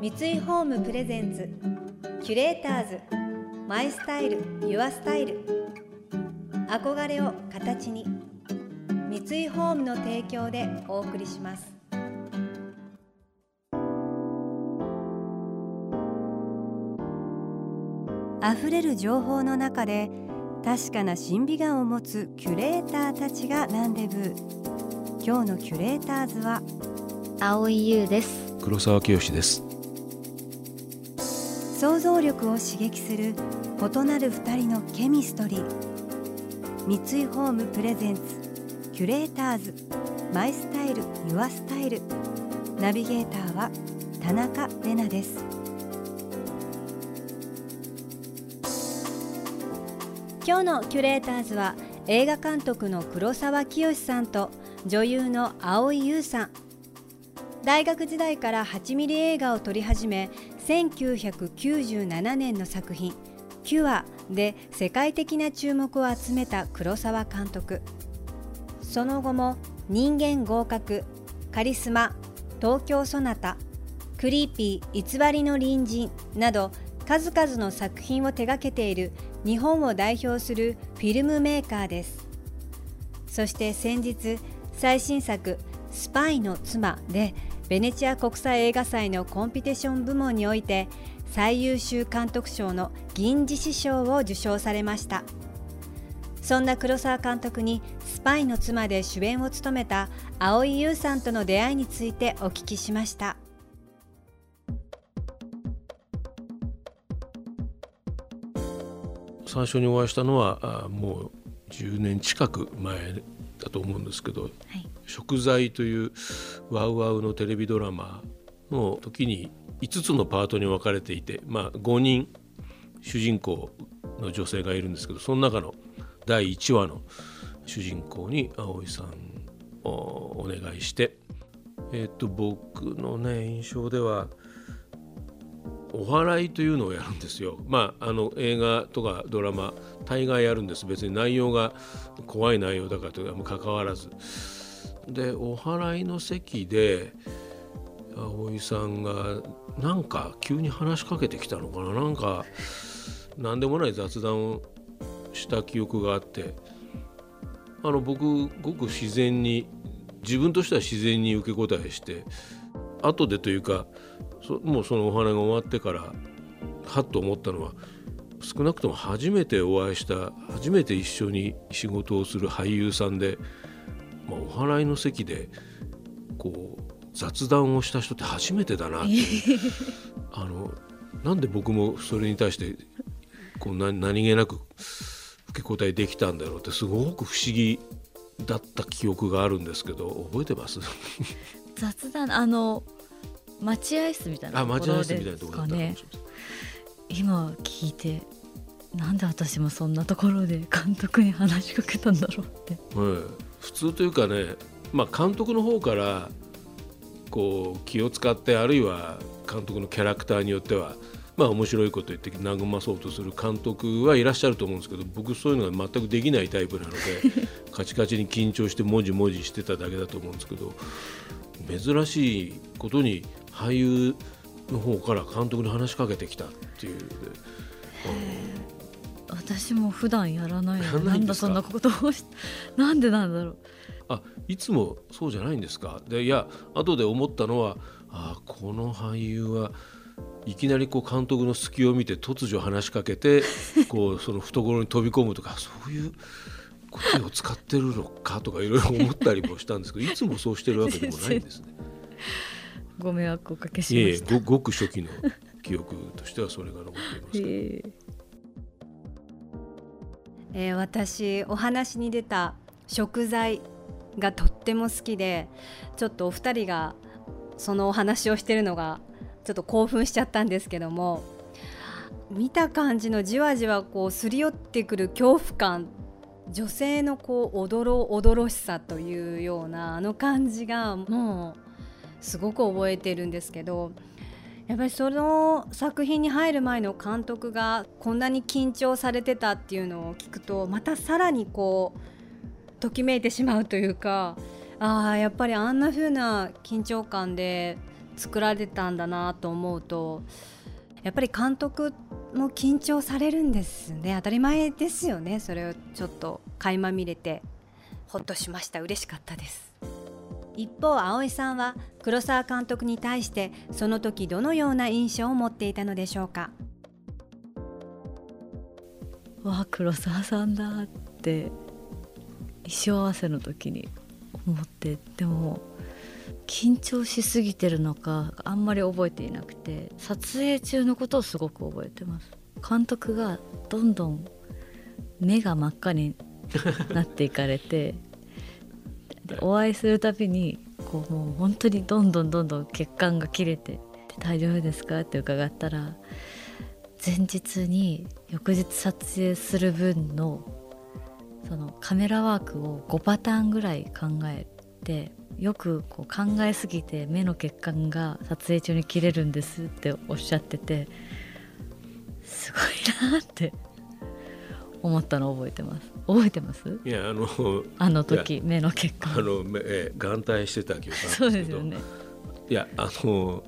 三井ホームプレゼンツキュレーターズマイスタイルユアスタイル。憧れを形に三井ホームの提供でお送りします。溢れる情報の中で確かな審美眼を持つキュレーターたちがランデブー。今日のキュレーターズは青井優です。黒沢清です。想像力を刺激する異なる二人のケミストリー。三井ホームプレゼンツキュレーターズ。マイスタイルユアスタイル。ナビゲーターは田中れなです。今日のキュレーターズは映画監督の黒沢清さんと女優の蒼井優さん。大学時代から8ミリ映画を撮り始め1997年の作品「キュア」で世界的な注目を集めた黒沢監督。その後も「人間合格」「カリスマ」「東京ソナタ」「クリーピー偽りの隣人」など数々の作品を手掛けている日本を代表するフィルムメーカーです。そして先日最新作「スパイの妻」でベネチア国際映画祭のコンピティション部門において最優秀監督賞の銀獅子賞を受賞されました。そんな黒沢監督にスパイの妻で主演を務めた蒼井優さんとの出会いについてお聞きしました。最初にお会いしたのはもう10年近く前だと思うんですけど、はい、食材というワウワウのテレビドラマの時に5つのパートに分かれていて、まあ、5人主人公の女性がいるんですけどその中の第1話の主人公に葵さんをお願いして、えー、と僕のね印象ではお祓いというのをやるんですよ。まあ、あの映画とかドラマ大概やるんです別に内容が怖い内容だからというか関わらず。でお祓いの席で葵さんがなんか急に話しかけてきたのかななんか何でもない雑談をした記憶があってあの僕ごく自然に自分としては自然に受け答えして後でというかもうそのお花が終わってからはっと思ったのは少なくとも初めてお会いした初めて一緒に仕事をする俳優さんで、まあ、お祓いの席でこう雑談をした人って初めてだなって あのなんで僕もそれに対してこう何何気なく受け答えできたんだろうってすごく不思議だった記憶があるんですけど覚えてます？雑談あの待合室みたいなところですかね。今聞いてなんで私もそんなところで監督に話しかけたんだろうって、はい、普通というかね、まあ、監督の方からこう気を使ってあるいは監督のキャラクターによってはまあ面白いこと言って和まそうとする監督はいらっしゃると思うんですけど僕そういうのが全くできないタイプなので カチカチに緊張してもじもじしてただけだと思うんですけど珍しいことに俳優の方から監督に話しかけてきたっていう。私も普段やらないのなんだそんなことをしなんでなんだろう。あいつもそうじゃないんですか？でいや後で思ったのはあこの俳優はいきなりこう監督の隙を見て突如話しかけてこうその懐に飛び込むとかそういう声を使ってるのかとかいろいろ思ったりもしたんですけど いつもそうしてるわけでもないんですね。ご迷惑おかけしました。いえごごく初期の記憶としてはそれが残っていますけど。えー、私お話に出た食材がとっても好きでちょっとお二人がそのお話をしてるのがちょっと興奮しちゃったんですけども見た感じのじわじわこうすり寄ってくる恐怖感女性のこうおどろおどろしさというようなあの感じがもうすごく覚えてるんですけどやっぱりその作品に入る前の監督がこんなに緊張されてたっていうのを聞くとまたさらにこうときめいてしまうというかああやっぱりあんな風な緊張感で作られてたんだなと思うとやっぱり監督っても緊張されるんですね。当たり前ですよね。それをちょっと垣間見れて。ほっとしました。嬉しかったです。一方葵さんは黒沢監督に対してその時どのような印象を持っていたのでしょうか？わあ黒沢さんだって衣装合わせの時に思ってでも緊張しすぎてるのかあんまり覚えていなくて撮影中のことをすごく覚えてます監督がどんどん目が真っ赤になっていかれて お会いするたびにこうもう本当にどんどんどんどん血管が切れて「大丈夫ですか?」って伺ったら前日に翌日撮影する分のそのカメラワークを5パターンぐらい考えてよくこう考えすぎて目の血管が撮影中に切れるんですっておっしゃっててすごいなって思ったのを覚えてます。覚えてます？いやあのあの時目の血管。あの目眼帯してた記憶そうですよね。いやあの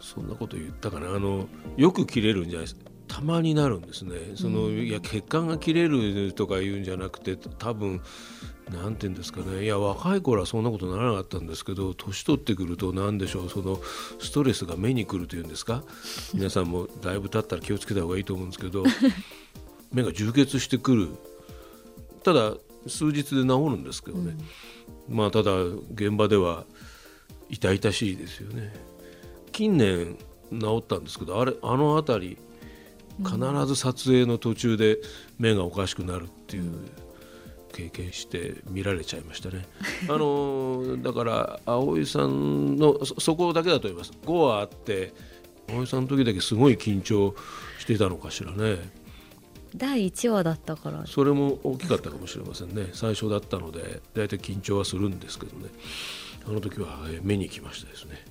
そんなこと言ったかな。あのよく切れるんじゃないです。たまになるんですね。その、うん、いや血管が切れるとか言うんじゃなくて多分なんて言うんですかね。いや若い頃はそんなことならなかったんですけど年取ってくると何でしょう。そのストレスが目にくるというんですか。皆さんもだいぶ経ったら気をつけた方がいいと思うんですけど 目が充血してくる。ただ数日で治るんですけどね、うん、まあただ現場では痛々しいですよね。近年治ったんですけどあれあの辺り必ず撮影の途中で目がおかしくなるっていう経験して見られちゃいましたね。あのだから葵さんのそこだけだと思います。5話あって葵さんの時だけすごい緊張してたのかしらね。第1話だったから。それも大きかったかもしれませんね。最初だったので大体緊張はするんですけどね。あの時は目に来ましたですね。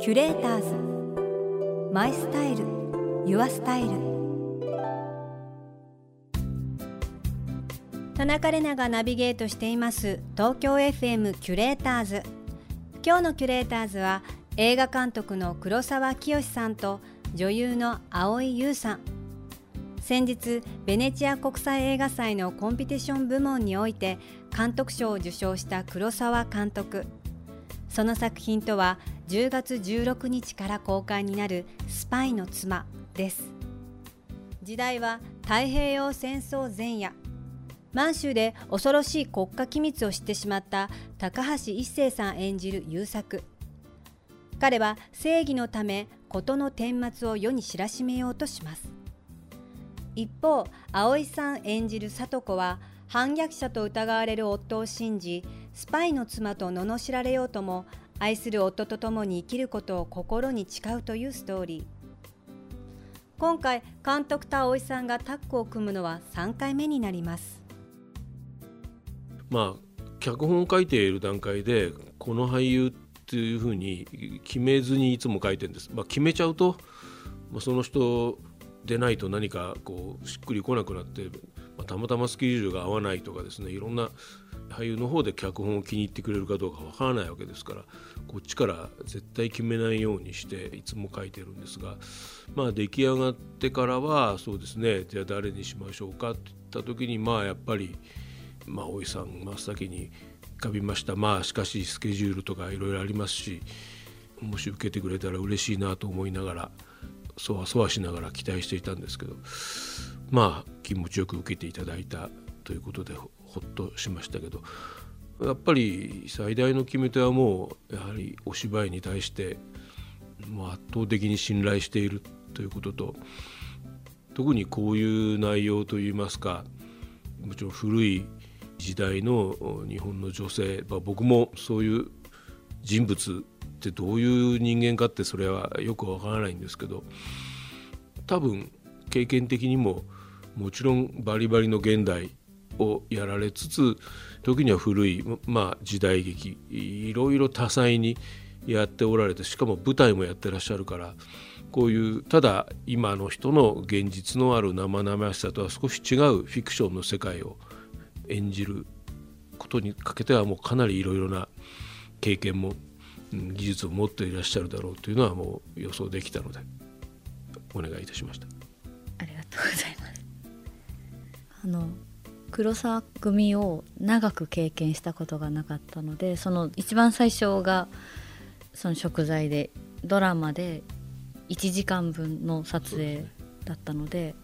キュレーターズ。マイスタイル。ユアスタイル田中れながナビゲートしています。東京 FM キュレーターズ。今日のキュレーターズは映画監督の黒沢清さんと女優の蒼井優さん。先日ベネチア国際映画祭のコンピティション部門において監督賞を受賞した黒沢監督。その作品とは10月16日から公開になる「スパイの妻」です。時代は太平洋戦争前夜。満州で恐ろしい国家機密を知ってしまった高橋一生さん演じる優作。彼は正義のため事の顛末を世に知らしめようとします。一方葵さん演じる里子は反逆者と疑われる夫を信じスパイの妻と罵られようとも愛する夫と共に生きることを心に誓うというストーリー。今回監督と葵さんがタッグを組むのは3回目になります。まあ脚本を書いている段階でこの俳優っていうふうに決めずにいつも書いてるんです。まあ、決めちゃうと、まあ、その人でないと何かこうしっくりこなくなって、まあ、たまたまスケジュールが合わないとかですねいろんな俳優の方で脚本を気に入ってくれるかどうかわからないわけですからこっちから絶対決めないようにしていつも書いてるんですがまあ出来上がってからはそうですねじゃあ誰にしましょうかって言った時にまあやっぱりまあ、大井さん真っ先に浮かびました。まあしかしスケジュールとかいろいろありますしもし受けてくれたら嬉しいなと思いながらそわそわしながら期待していたんですけどまあ気持ちよく受けていただいたということでほっとしましたけどやっぱり最大の決め手はもうやはりお芝居に対してもう圧倒的に信頼しているということと特にこういう内容といいますかもちろん古い時代の日本の女性、まあ、僕もそういう人物ってどういう人間かってそれはよくわからないんですけど多分経験的にももちろんバリバリの現代をやられつつ時には古い、まあ、時代劇いろいろ多彩にやっておられてしかも舞台もやってらっしゃるからこういうただ今の人の現実のある生々しさとは少し違うフィクションの世界を演じることにかけてはもうかなりいろいろな経験も技術を持っていらっしゃるだろうというのはもう予想できたのでお願いいたしました。ありがとうございます。あの黒沢組を長く経験したことがなかったのでその一番最初がその食材でドラマで1時間分の撮影だったので、ね、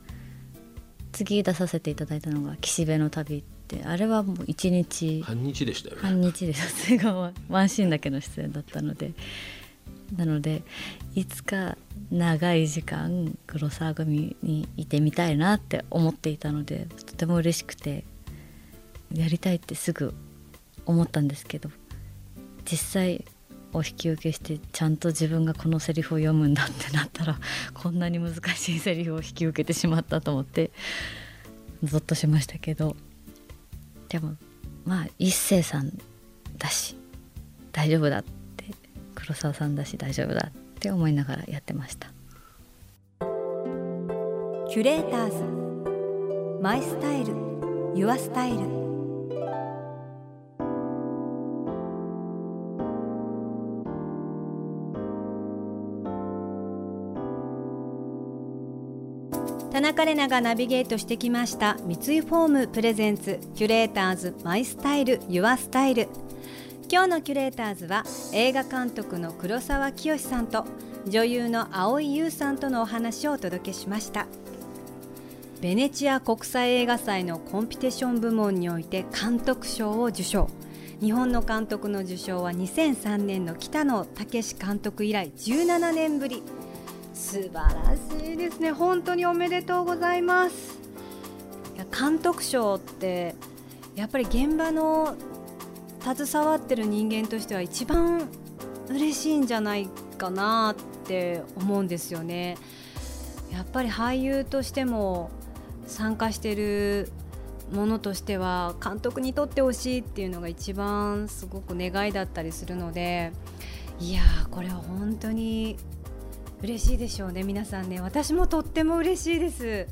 次出させていただいたのが「岸辺の旅」ってあれはもう1日。半日でしたよね。半日で撮影がワンシーンだけの出演だったので。なのでいつか長い時間黒沢組にいてみたいなって思っていたのでとても嬉しくてやりたいってすぐ思ったんですけど実際お引き受けしてちゃんと自分がこのセリフを読むんだってなったら こんなに難しいセリフを引き受けてしまったと思ってゾッとしましたけどでもまあ一星さんだし大丈夫だって黒沢さんだし大丈夫だって思いながらやってました。キュレーターズ。マイスタイル。Your Style。田中麗奈がナビゲートしてきました三井ホーム presents キュレーターズ My Style Your Style。今日のキュレーターズは映画監督の黒沢清さんと女優の蒼井優さんとのお話をお届けしました。ベネチア国際映画祭のコンピティション部門において監督賞を受賞。日本の監督の受賞は2003年の北野武監督以来17年ぶり。素晴らしいですね。本当におめでとうございます。監督賞ってやっぱり現場の携わってる人間としては一番嬉しいんじゃないかなって思うんですよね。やっぱり俳優としても参加してるものとしては監督にとってほしいっていうのが一番すごく願いだったりするのでいやこれは本当に嬉しいでしょうね皆さんね。私もとっても嬉しいです。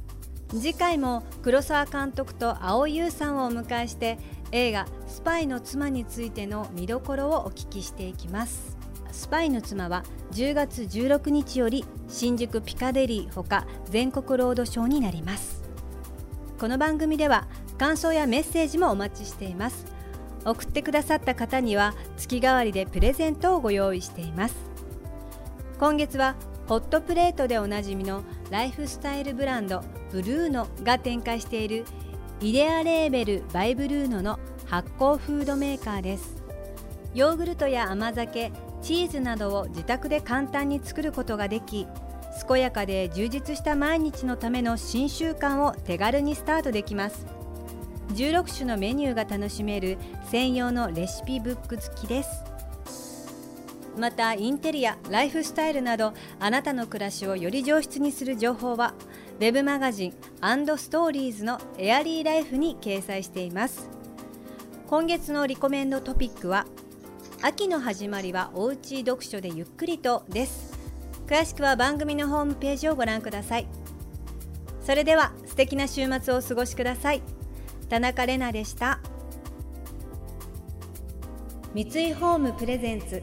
次回も黒沢監督と蒼井優さんをお迎えして映画「スパイの妻」についての見どころをお聞きしていきます。スパイの妻は10月16日より新宿ピカデリーほか全国ロードショーになります。この番組では感想やメッセージもお待ちしています。送ってくださった方には月替わりでプレゼントをご用意しています。今月はホットプレートでおなじみのライフスタイルブランドブルーノが展開しているイデアレーベルバイブルーノの発酵フードメーカーです。ヨーグルトや甘酒チーズなどを自宅で簡単に作ることができ健やかで充実した毎日のための新習慣を手軽にスタートできます。16種のメニューが楽しめる専用のレシピブック付きです。またインテリアライフスタイルなどあなたの暮らしをより上質にする情報は web マガジンストーリーズのエアリーライフに掲載しています。今月のリコメンドトピックは秋の始まりはおうち読書でゆっくりとです。詳しくは番組のホームページをご覧ください。それでは素敵な週末をお過ごしください。田中れなでした。三井ホームプレゼンツ